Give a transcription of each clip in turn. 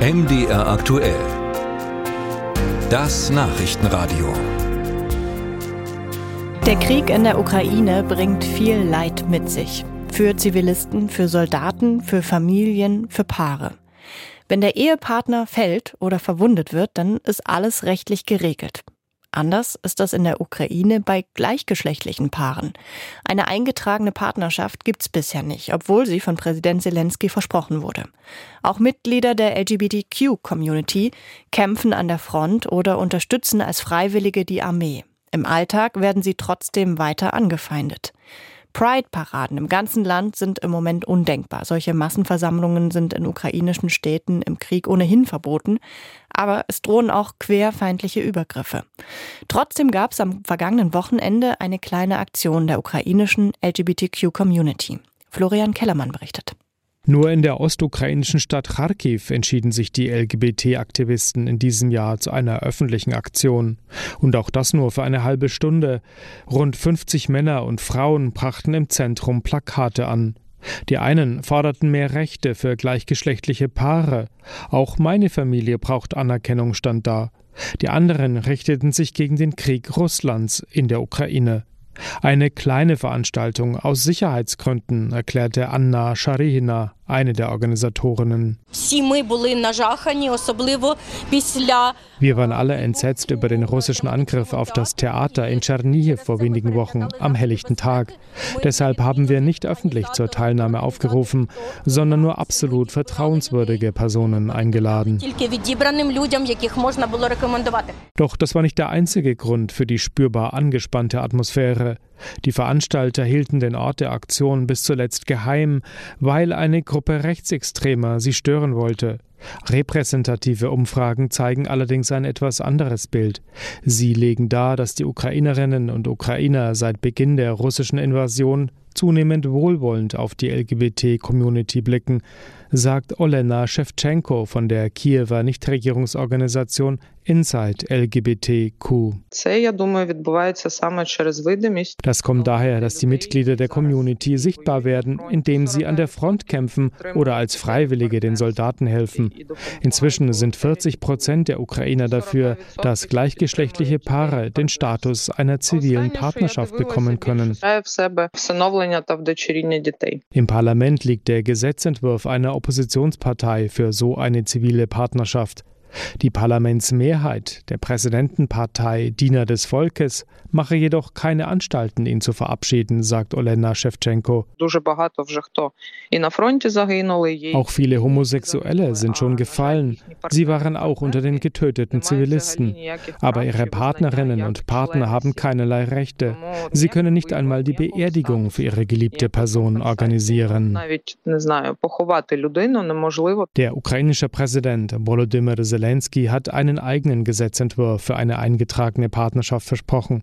MDR aktuell. Das Nachrichtenradio. Der Krieg in der Ukraine bringt viel Leid mit sich. Für Zivilisten, für Soldaten, für Familien, für Paare. Wenn der Ehepartner fällt oder verwundet wird, dann ist alles rechtlich geregelt. Anders ist das in der Ukraine bei gleichgeschlechtlichen Paaren. Eine eingetragene Partnerschaft gibt's bisher nicht, obwohl sie von Präsident Zelensky versprochen wurde. Auch Mitglieder der LGBTQ-Community kämpfen an der Front oder unterstützen als Freiwillige die Armee. Im Alltag werden sie trotzdem weiter angefeindet. Pride-Paraden im ganzen Land sind im Moment undenkbar. Solche Massenversammlungen sind in ukrainischen Städten im Krieg ohnehin verboten, aber es drohen auch querfeindliche Übergriffe. Trotzdem gab es am vergangenen Wochenende eine kleine Aktion der ukrainischen LGBTQ-Community. Florian Kellermann berichtet. Nur in der ostukrainischen Stadt Kharkiv entschieden sich die LGBT-Aktivisten in diesem Jahr zu einer öffentlichen Aktion. Und auch das nur für eine halbe Stunde. Rund 50 Männer und Frauen brachten im Zentrum Plakate an. Die einen forderten mehr Rechte für gleichgeschlechtliche Paare. Auch meine Familie braucht Anerkennung, stand da. Die anderen richteten sich gegen den Krieg Russlands in der Ukraine. Eine kleine Veranstaltung aus Sicherheitsgründen, erklärte Anna Scharihina, eine der Organisatorinnen. Wir waren alle entsetzt über den russischen Angriff auf das Theater in Tschernihiv vor wenigen Wochen am helllichten Tag. Deshalb haben wir nicht öffentlich zur Teilnahme aufgerufen, sondern nur absolut vertrauenswürdige Personen eingeladen. Doch das war nicht der einzige Grund für die spürbar angespannte Atmosphäre. Die Veranstalter hielten den Ort der Aktion bis zuletzt geheim, weil eine Gruppe Rechtsextremer sie stören wollte. Repräsentative Umfragen zeigen allerdings ein etwas anderes Bild. Sie legen dar, dass die Ukrainerinnen und Ukrainer seit Beginn der russischen Invasion zunehmend wohlwollend auf die LGBT-Community blicken, sagt Olena Shevchenko von der Kiewer Nichtregierungsorganisation Inside LGBTQ. Das kommt daher, dass die Mitglieder der Community sichtbar werden, indem sie an der Front kämpfen oder als Freiwillige den Soldaten helfen. Inzwischen sind 40 Prozent der Ukrainer dafür, dass gleichgeschlechtliche Paare den Status einer zivilen Partnerschaft bekommen können. Im Parlament liegt der Gesetzentwurf einer Oppositionspartei für so eine zivile Partnerschaft. Die Parlamentsmehrheit der Präsidentenpartei Diener des Volkes mache jedoch keine Anstalten, ihn zu verabschieden, sagt Olena Shevchenko. Auch viele Homosexuelle sind schon gefallen. Sie waren auch unter den getöteten Zivilisten. Aber ihre Partnerinnen und Partner haben keinerlei Rechte. Sie können nicht einmal die Beerdigung für ihre geliebte Person organisieren. Der ukrainische Präsident Volodymyr Zelensky hat einen eigenen Gesetzentwurf für eine eingetragene Partnerschaft versprochen.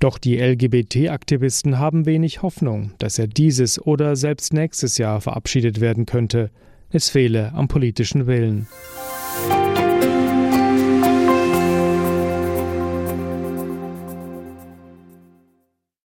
Doch die LGBT-Aktivisten haben wenig Hoffnung, dass er dieses oder selbst nächstes Jahr verabschiedet werden könnte. Es fehle am politischen Willen.